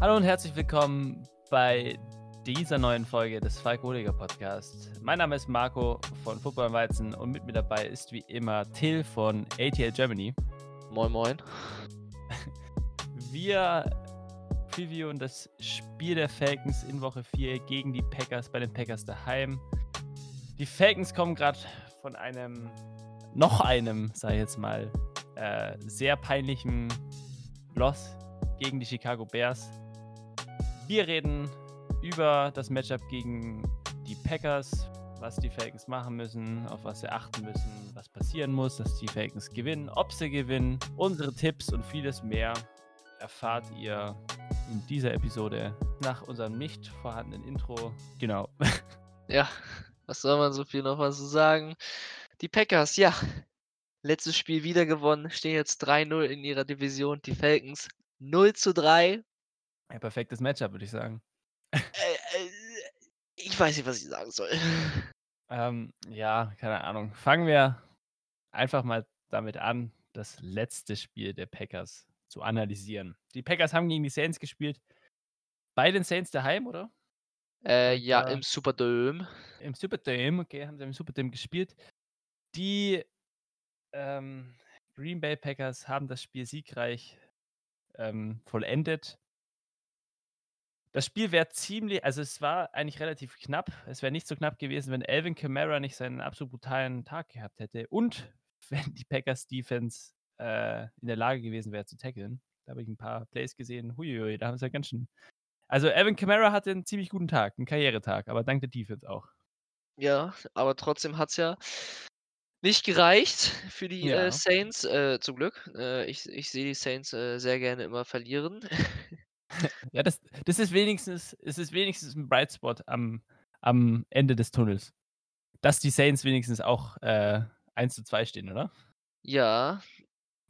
Hallo und herzlich willkommen bei dieser neuen Folge des Falk Rodiger Podcast. Mein Name ist Marco von Football Weizen und mit mir dabei ist wie immer Till von ATL Germany. Moin Moin. Wir previewen das Spiel der Falcons in Woche 4 gegen die Packers bei den Packers daheim. Die Falcons kommen gerade von einem, noch einem, sag ich jetzt mal, äh, sehr peinlichen Loss gegen die Chicago Bears. Wir reden über das Matchup gegen die Packers, was die Falcons machen müssen, auf was sie achten müssen, was passieren muss, dass die Falcons gewinnen, ob sie gewinnen, unsere Tipps und vieles mehr erfahrt ihr in dieser Episode nach unserem nicht vorhandenen Intro. Genau. Ja, was soll man so viel noch was zu sagen? Die Packers, ja. Letztes Spiel wieder gewonnen, stehen jetzt 3-0 in ihrer Division. Die Falcons 0 zu 3. Ein perfektes Matchup, würde ich sagen. Äh, äh, ich weiß nicht, was ich sagen soll. Ähm, ja, keine Ahnung. Fangen wir einfach mal damit an, das letzte Spiel der Packers zu analysieren. Die Packers haben gegen die Saints gespielt. Bei den Saints daheim, oder? Äh, ja, im Superdome. Im Superdome, okay, haben sie im Superdome gespielt. Die ähm, Green Bay Packers haben das Spiel siegreich ähm, vollendet. Das Spiel wäre ziemlich, also es war eigentlich relativ knapp. Es wäre nicht so knapp gewesen, wenn Alvin Kamara nicht seinen absolut brutalen Tag gehabt hätte und wenn die Packers Defense äh, in der Lage gewesen wäre zu tackeln. Da habe ich ein paar Plays gesehen. Huiuiui, da haben sie ja ganz schön. Also Alvin Kamara hatte einen ziemlich guten Tag, einen Karrieretag, aber dank der Defense auch. Ja, aber trotzdem hat es ja nicht gereicht für die Ja. äh, Saints. Äh, zum Glück. Äh, ich ich sehe die Saints äh, sehr gerne immer verlieren. Ja, das, das ist wenigstens, es ist wenigstens ein Bright Spot am, am Ende des Tunnels. Dass die Saints wenigstens auch äh, 1 zu 2 stehen, oder? Ja,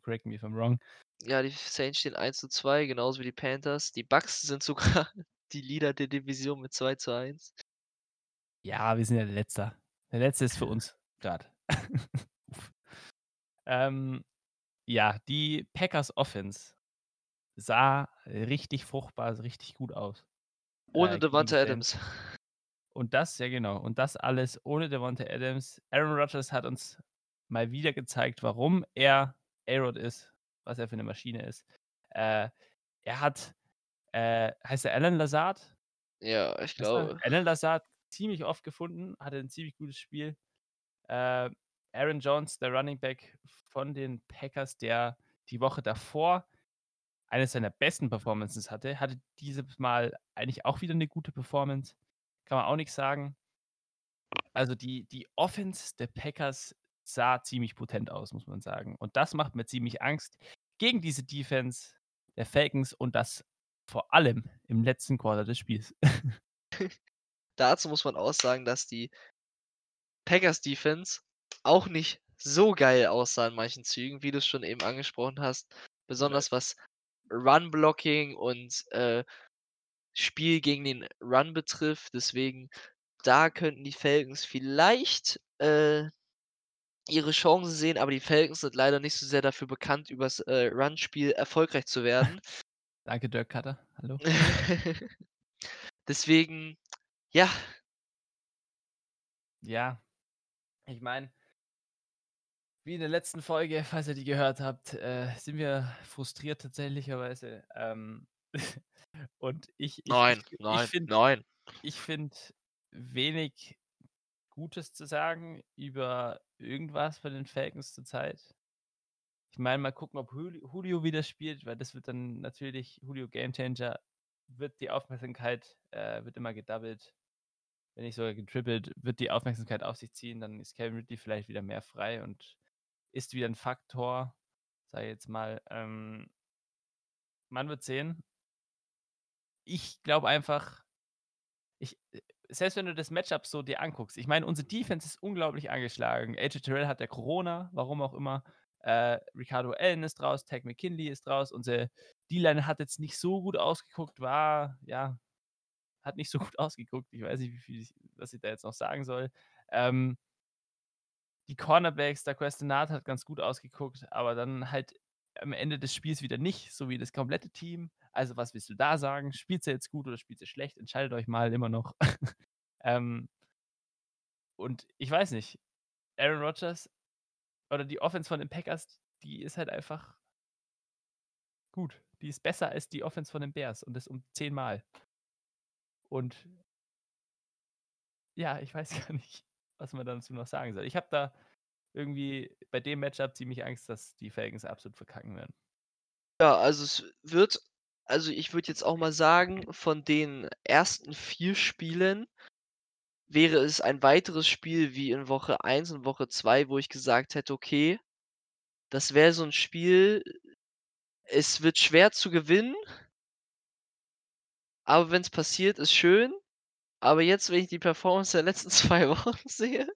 Correct me if I'm wrong. ja, die Saints stehen 1 zu 2, genauso wie die Panthers. Die Bucks sind sogar die Leader der Division mit 2 zu 1. Ja, wir sind ja der Letzte. Der Letzte ist für uns gerade. ähm, ja, die Packers Offense sah richtig fruchtbar, richtig gut aus. Ohne äh, Devonta. Adams. Und das, ja genau, und das alles ohne Devonta Adams. Aaron Rodgers hat uns mal wieder gezeigt, warum er A-Rod ist, was er für eine Maschine ist. Äh, er hat, äh, heißt er Alan Lazard? Ja, ich glaube. Alan Lazard ziemlich oft gefunden, hatte ein ziemlich gutes Spiel. Äh, Aaron Jones, der Running Back von den Packers, der die Woche davor eines seiner besten Performances hatte, hatte dieses Mal eigentlich auch wieder eine gute Performance. Kann man auch nichts sagen. Also die, die Offense der Packers sah ziemlich potent aus, muss man sagen. Und das macht mir ziemlich Angst gegen diese Defense der Falcons und das vor allem im letzten Quarter des Spiels. Dazu muss man auch sagen, dass die Packers Defense auch nicht so geil aussah in manchen Zügen, wie du es schon eben angesprochen hast. Besonders was Run Blocking und äh, Spiel gegen den Run betrifft. Deswegen, da könnten die Falcons vielleicht äh, ihre Chancen sehen, aber die Falcons sind leider nicht so sehr dafür bekannt, übers äh, Run-Spiel erfolgreich zu werden. Danke, Dirk Cutter. Hallo. Deswegen, ja, Ja, ich meine, wie in der letzten Folge, falls ihr die gehört habt, äh, sind wir frustriert tatsächlicherweise. Ähm, und ich, ich, nein, ich, nein, ich nein. ich finde wenig Gutes zu sagen über irgendwas bei den Falcons zurzeit. Ich meine, mal gucken, ob Julio, Julio wieder spielt, weil das wird dann natürlich, Julio Gamechanger, wird die Aufmerksamkeit, äh, wird immer gedoubled, wenn nicht sogar getrippelt, wird die Aufmerksamkeit auf sich ziehen, dann ist Kevin Ridley vielleicht wieder mehr frei und ist wieder ein Faktor, sag ich jetzt mal. Ähm, man wird sehen. Ich glaube einfach, ich, selbst wenn du das Matchup so dir anguckst, ich meine, unsere Defense ist unglaublich angeschlagen. AJ Terrell hat der Corona, warum auch immer. Äh, Ricardo Allen ist raus, Tag McKinley ist raus. Unsere D-Line hat jetzt nicht so gut ausgeguckt, war, ja, hat nicht so gut ausgeguckt. Ich weiß nicht, wie viel ich, was ich da jetzt noch sagen soll. Ähm, die Cornerbacks, der Questenat hat ganz gut ausgeguckt, aber dann halt am Ende des Spiels wieder nicht, so wie das komplette Team. Also, was willst du da sagen? Spielt ihr jetzt gut oder spielt ihr schlecht? Entscheidet euch mal immer noch. ähm und ich weiß nicht, Aaron Rodgers oder die Offense von den Packers, die ist halt einfach gut. Die ist besser als die Offense von den Bears und das um zehnmal. Und ja, ich weiß gar nicht, was man dazu noch sagen soll. Ich habe da irgendwie bei dem Matchup ziemlich Angst, dass die Falcons absolut verkacken werden. Ja, also es wird also ich würde jetzt auch mal sagen, von den ersten 4 Spielen wäre es ein weiteres Spiel wie in Woche 1 und Woche 2, wo ich gesagt hätte: „Okay, das wäre so 'n Spiel, es wird schwer zu gewinnen“ „aber wenn's passiert, ist schön.“ Aber jetzt, wenn ich die Performance der letzten 2 Wochen sehe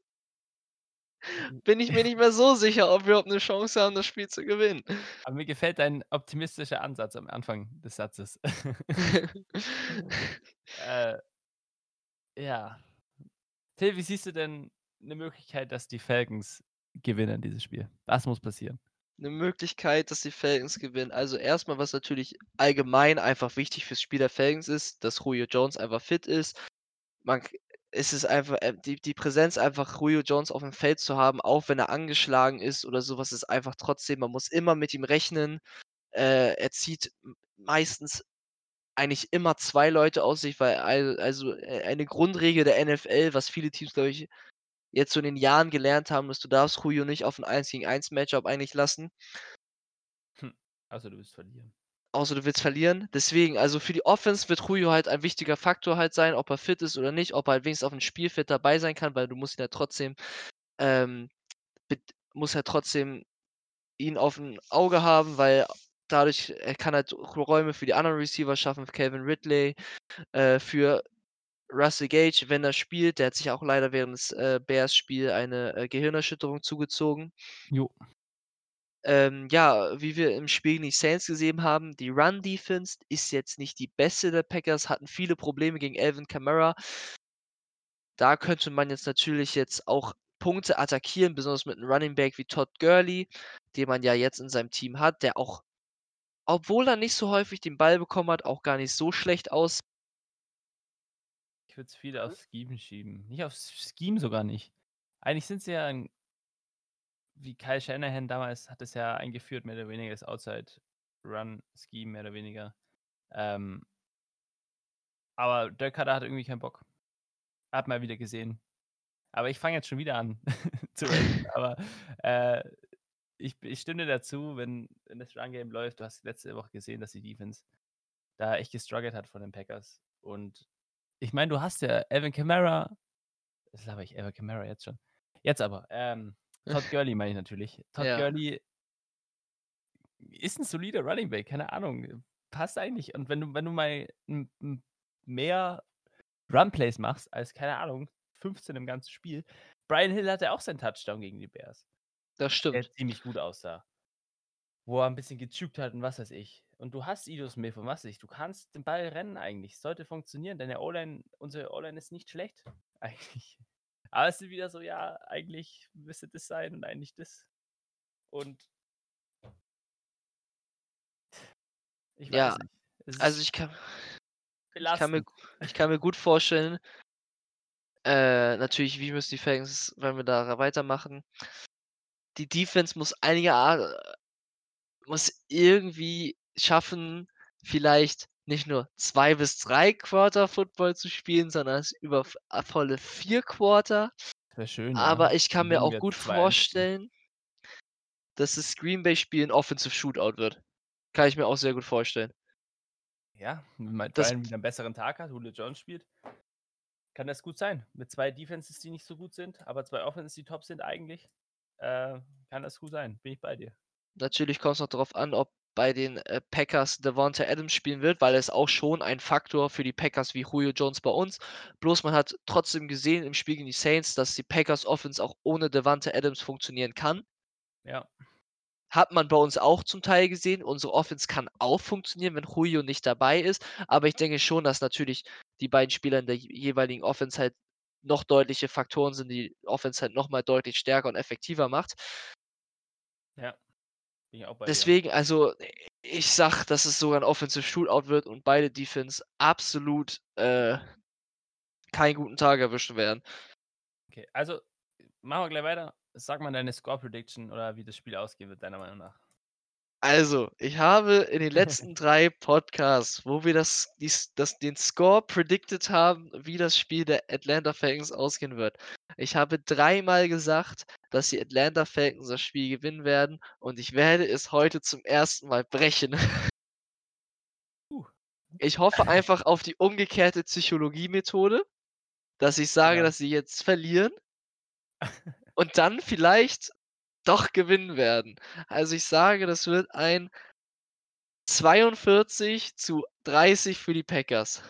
bin ich mir nicht mehr so sicher, ob wir überhaupt 'ne Chance haben, das Spiel zu gewinnen. Aber mir gefällt dein optimistischer Ansatz am Anfang des Satzes. Äh ja. Till, wie siehst du denn 'ne Möglichkeit, dass die Falcons gewinnen, dieses Spiel? Was muss passieren? 'Ne Möglichkeit, dass die Falcons gewinnen. Also, erst mal, was natürlich allgemein einfach wichtig fürs Spiel der Falcons ist, dass Julio Jones einfach fit ist. Man es einfach, äh die die Präsenz einfach Julio Jones aufm Feld zu haben, auch wenn er angeschlagen ist oder so was, ist einfach trotzdem man muss immer mit ihm rechnen. Äh, er zieht meistens eigentlich immer 2 Leute aus sich, weil al also, äh, eine Grundregel der NFL, was viele Teams, glaube ich, jetzt so in den Jahren gelernt haben, ist, du darfst Julio nicht auf 'n Eins-gegen-Eins-Matchup eigentlich lassen. Hm, außer du willst verlieren. Außer du willst verlieren. Deswegen, also für die Offense wird Julio halt ein wichtiger Faktor halt sein, ob er fit ist oder nicht, ob er halt wenigstens aufm Spielfeld dabei sein kann, weil du musst ihn ja trotzdem, ähm, mit musst ja trotzdem ihn aufm Auge haben, weil dadurch er kann halt Räume für die anderen Receiver schaffen, für Calvin Ridley, äh, für Russell Gage, wenn er spielt. Der hat sich auch leider während des, äh, Bears-Spiel eine, äh, Gehirnerschütterung zugezogen. Jo. Ähm, ja, wie wir im Spiel gegen die Saints gesehen haben, die Run-Defense ist jetzt nicht die beste der Packers, hatten viele Probleme gegen Alvin Kamara. Da könnte man jetzt natürlich jetzt auch Punkte attackieren, besonders mit 'nem Running Back wie Todd Gurley, den man ja jetzt in seinem Team hat, der auch obwohl er nicht so häufig den Ball bekommen hat, auch gar nicht so schlecht aus Ich würde es viel aufs Scheme schieben. Nicht aufs Scheme sogar nicht. Eigentlich sind sie ja 'n wie Kyle Shanahan damals hat es ja eingeführt, mehr oder weniger das Outside-Run-Scheme, mehr oder weniger. Ähm aber Dirk Koetter hat irgendwie keinen Bock. Hat man wieder gesehen. Aber ich fange jetzt schon wieder an zu ranten, aber, äh, ich ich stimme dazu, wenn wenn das Run-Game läuft. Du hast letzte Woche gesehen, dass die Defense da echt gestruggelt hat von den Packers. Und ich meine, du hast ja Alvin Kamara was laber ich? Alvin Kamara jetzt schon. Jetzt aber, ähm, Todd Gurley meine ich natürlich. Todd Ja. Gurley ist 'n solider Running Back, keine Ahnung, passt eigentlich. Und wenn du wenn du mal mehr Run-Plays machst als, keine Ahnung, 15 im ganzen Spiel Brian Hill hatte auch seinen Touchdown gegen die Bears. Das Der stimmt. ziemlich gut aussah. Wo er 'n bisschen gejukt hat und was weiß ich. Und du hast Ito Smith und was ich. Du kannst den Ball rennen eigentlich. Sollte funktionieren. Deine O-Line unsere O-Line ist nicht schlecht eigentlich. Aber es ist wieder so, ja, eigentlich müsste das sein und eigentlich das. Und ich weiß Ja, nicht. Also ich kann ich kann mir ich kann mir gut vorstellen äh, natürlich, wie müssen die Falcons, wenn wir da weitermachen die Defense muss einige A muss irgendwie schaffen, vielleicht nicht nur 2 bis 3 Quarter Football zu spielen, sondern es über a volle 4 Quarter. Wäre schön, ja. Aber ich kann mir auch gut 2-1 stehen. vorstellen dass das Green Bay-Spiel 'n Offensive Shootout wird. Kann ich mir auch sehr gut vorstellen. Ja, wenn mal Das Brian wieder 'n besseren Tag hat, Julio Jones spielt kann das gut sein. Mit 2 Defenses, die nicht so gut sind, aber 2 Offenses, die top sind eigentlich, äh, kann das gut sein. Bin ich bei dir. Natürlich kommt's noch drauf an, ob bei den, äh, Packers Davante Adams spielen wird, weil er ist auch schon ein Faktor für die Packers wie Julio Jones bei uns. Bloß man hat trotzdem gesehen im Spiel gegen die Saints, dass die Packers Offense auch ohne Davante Adams funktionieren kann. Ja. Hat man bei uns auch zum Teil gesehen. Unsere Offense kann auch funktionieren, wenn Julio nicht dabei ist. Aber ich denke schon, dass natürlich die beiden Spieler in der je jeweiligen Offense halt noch deutliche Faktoren sind, die Offense halt noch mal deutlich stärker und effektiver macht. Ja. Bei dir. Deswegen, also, ich sage, dass es sogar 'n Offensive Shootout wird und beide Defense absolut, äh keinen guten Tag erwischen werden. Okay, also, machen wir gleich weiter. Sag mal deine Score Prediction oder wie das Spiel ausgehen wird, deiner Meinung nach. Also, ich habe in den letzten 3 Podcasts, wo wir das dies das den Score predicted haben, wie das Spiel der Atlanta Falcons ausgehen wird. Ich habe dreimal gesagt, dass die Atlanta Falcons das Spiel gewinnen werden und ich werde es heute zum 1. Mal brechen. Ich hoffe einfach auf die umgekehrte Psychologie-Methode, dass ich sage, Ja. dass sie jetzt verlieren und dann vielleicht doch gewinnen werden. Also, ich sage, das wird ein 42:30 für die Packers.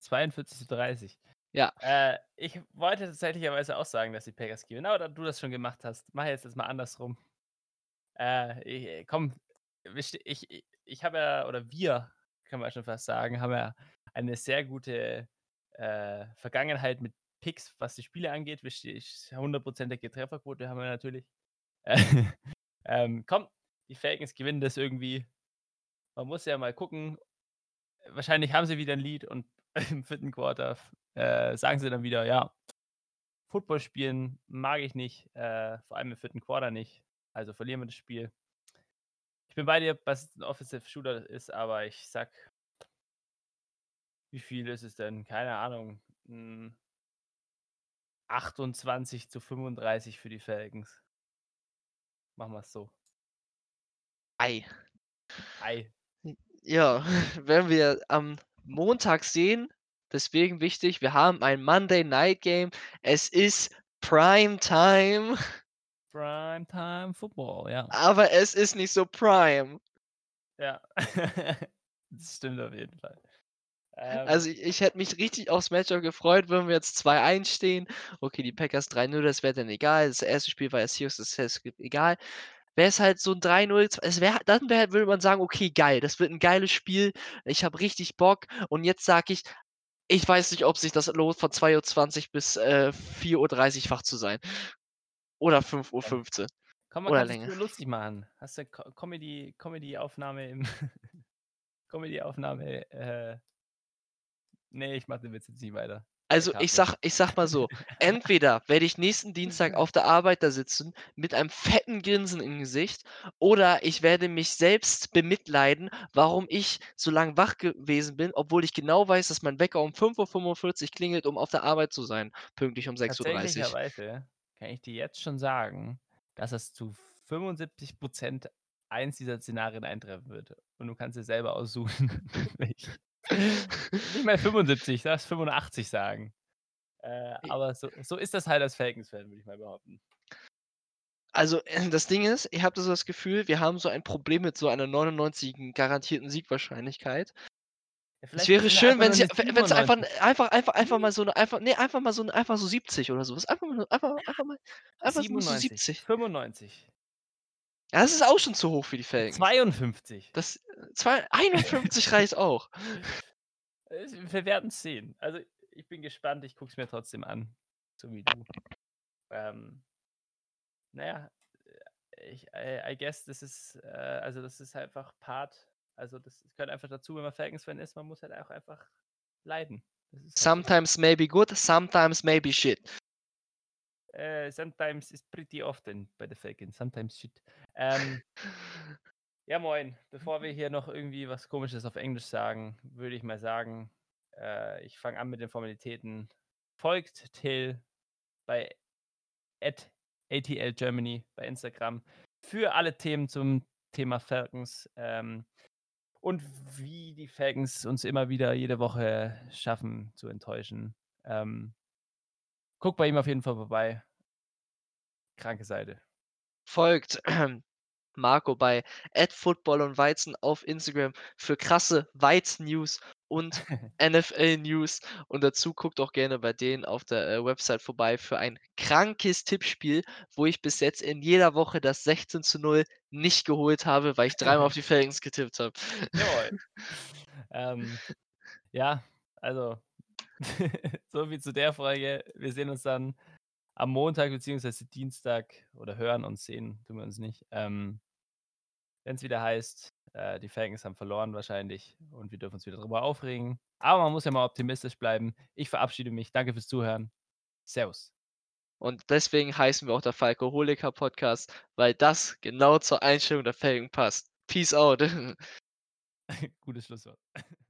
42:30. Ja. Äh, ich wollte tatsächlicherweise auch sagen, dass die Packers gewinnen, aber da du das schon gemacht hast, mache ich jetzt das mal andersrum. Äh, i komm, ich i ich habe ja oder wir, kann man schon fast sagen, haben ja eine sehr gute, äh, Vergangenheit mit Picks, was die Spiele angeht. Ihr, ich hundertprozentige Trefferquote haben wir natürlich. Ähm, komm, die Falcons gewinnen das irgendwie. Man muss ja mal gucken. Wahrscheinlich haben sie wieder 'n Lead und im 4. Quarter äh, sagen sie dann wieder: „Ja, Football spielen mag ich nicht, äh, vor allem im 4. Quarter nicht, also verlieren wir das Spiel.“ Ich bin bei dir, was 'n Offensive Shootout ist, aber ich sage wie viel ist es denn? Keine Ahnung, hm 28:35 für die Falcons. Machen wir's so. Ei. Ei. Ja, werden wir am Montag sehen. Deswegen wichtig, wir haben ein Monday Night Game. Es ist Prime Time. Prime Time Football, ja. Aber es ist nicht so prime. Ja. Das stimmt auf jeden Fall. Ähm Also, i ich hätte mich richtig aufs Matchup gefreut, wenn wir jetzt 2-1 stehen. Okay, die Packers 3-0, das wäre dann egal. Das 1. Spiel war ja Seahawks, das heißt, egal. Wäre es halt so 'n 3-0, z es wäre dann wäre würde man sagen: „Okay, geil, das wird 'n geiles Spiel. Ich habe richtig Bock.“ Und jetzt sage ich: „Ich weiß nicht, ob sich das lohnt, von 2:20 bis, äh, 4:30 wach zu sein.“ Oder fünf Uhr Ähm, fünfzehn komm, man oder kann länger. lustig machen. Hast du Co Comedy Comedyaufnahme im Comedyaufnahme, äh Ne, ich mache den Witz jetzt nicht weiter. Also, ich sage ich sage mal so, entweder werde ich nächsten Dienstag auf der Arbeit da sitzen mit einem fetten Grinsen im Gesicht oder ich werde mich selbst bemitleiden, warum ich so lang wach gewesen bin, obwohl ich genau weiß, dass mein Wecker um 5:45 klingelt, um auf der Arbeit zu sein, pünktlich um 6:30. Tatsächlicherweise kann ich dir jetzt schon sagen, dass es zu 75 % eins dieser Szenarien eintreffen wird. Und du kannst dir selber aussuchen, welch nicht mal 75, lass 85 sagen. Äh, aber so so ist das halt als Falcons-Fan, würde ich mal behaupten. Also, äh, das Ding ist, ich habe so das Gefühl, wir haben so ein Problem mit so einer 99igen garantierten Siegwahrscheinlichkeit. Ja, Es wäre es schön, wenn wenn's einfach 97. einfach einfach einfach mal so 'ne einfach ne, einfach mal so 'n einfach so 70 oder so was. Einfach mal einfach einfach mal einfach nur so 97, 70. 95. Ja, das ist auch schon zu hoch für die Falcons. 52. Das, äh, zwei 51 reicht auch. Äh, wir werden's sehen. Also, ich bin gespannt, ich gucke es mir trotzdem an, so wie du. Ähm na ja, äh, ich I I guess, das ist, äh also, das ist einfach Part also, das gehört einfach dazu, wenn man Falcons-Fan ist, man muss halt auch einfach leiden. Halt so. Sometimes may be good, sometimes may be shit. Äh, sometimes is pretty often bei the Falcons, sometimes shit. Ähm ja, moin. Bevor wir hier noch irgendwie was Komisches auf Englisch sagen, würde ich mal sagen, äh, ich fange an mit den Formalitäten. Folgt Till bei @ATLGermany bei Instagram für alle Themen zum Thema Falcons, ähm, und wie die Falcons uns immer wieder jede Woche schaffen zu enttäuschen. Ähm guckt bei ihm auf jeden Fall vorbei. Kranke Seite. Folgt Marco bei @Football und Weizen auf Instagram für krasse Weiz-News und NFL-News. Und dazu guckt auch gerne bei denen auf der, äh, Website vorbei für ein krankes Tippspiel, wo ich bis jetzt in jeder Woche das 16:0 nicht geholt habe, weil ich dreimal auf die Falcons getippt habe. Jawohl. Ähm, ja, also, so viel zu der Folge. Wir sehen uns dann am Montag beziehungsweise Dienstag oder hören und sehen tun wir uns nicht, ähm wenn's wieder heißt, äh, die Falcons haben verloren wahrscheinlich und wir dürfen uns wieder drüber aufregen. Aber man muss ja mal optimistisch bleiben. Ich verabschiede mich. Danke fürs Zuhören. Servus. Und deswegen heißen wir auch der Falcoholiker Podcast, weil das genau zur Einstellung der Falcon passt. Peace out. Gutes Schlusswort.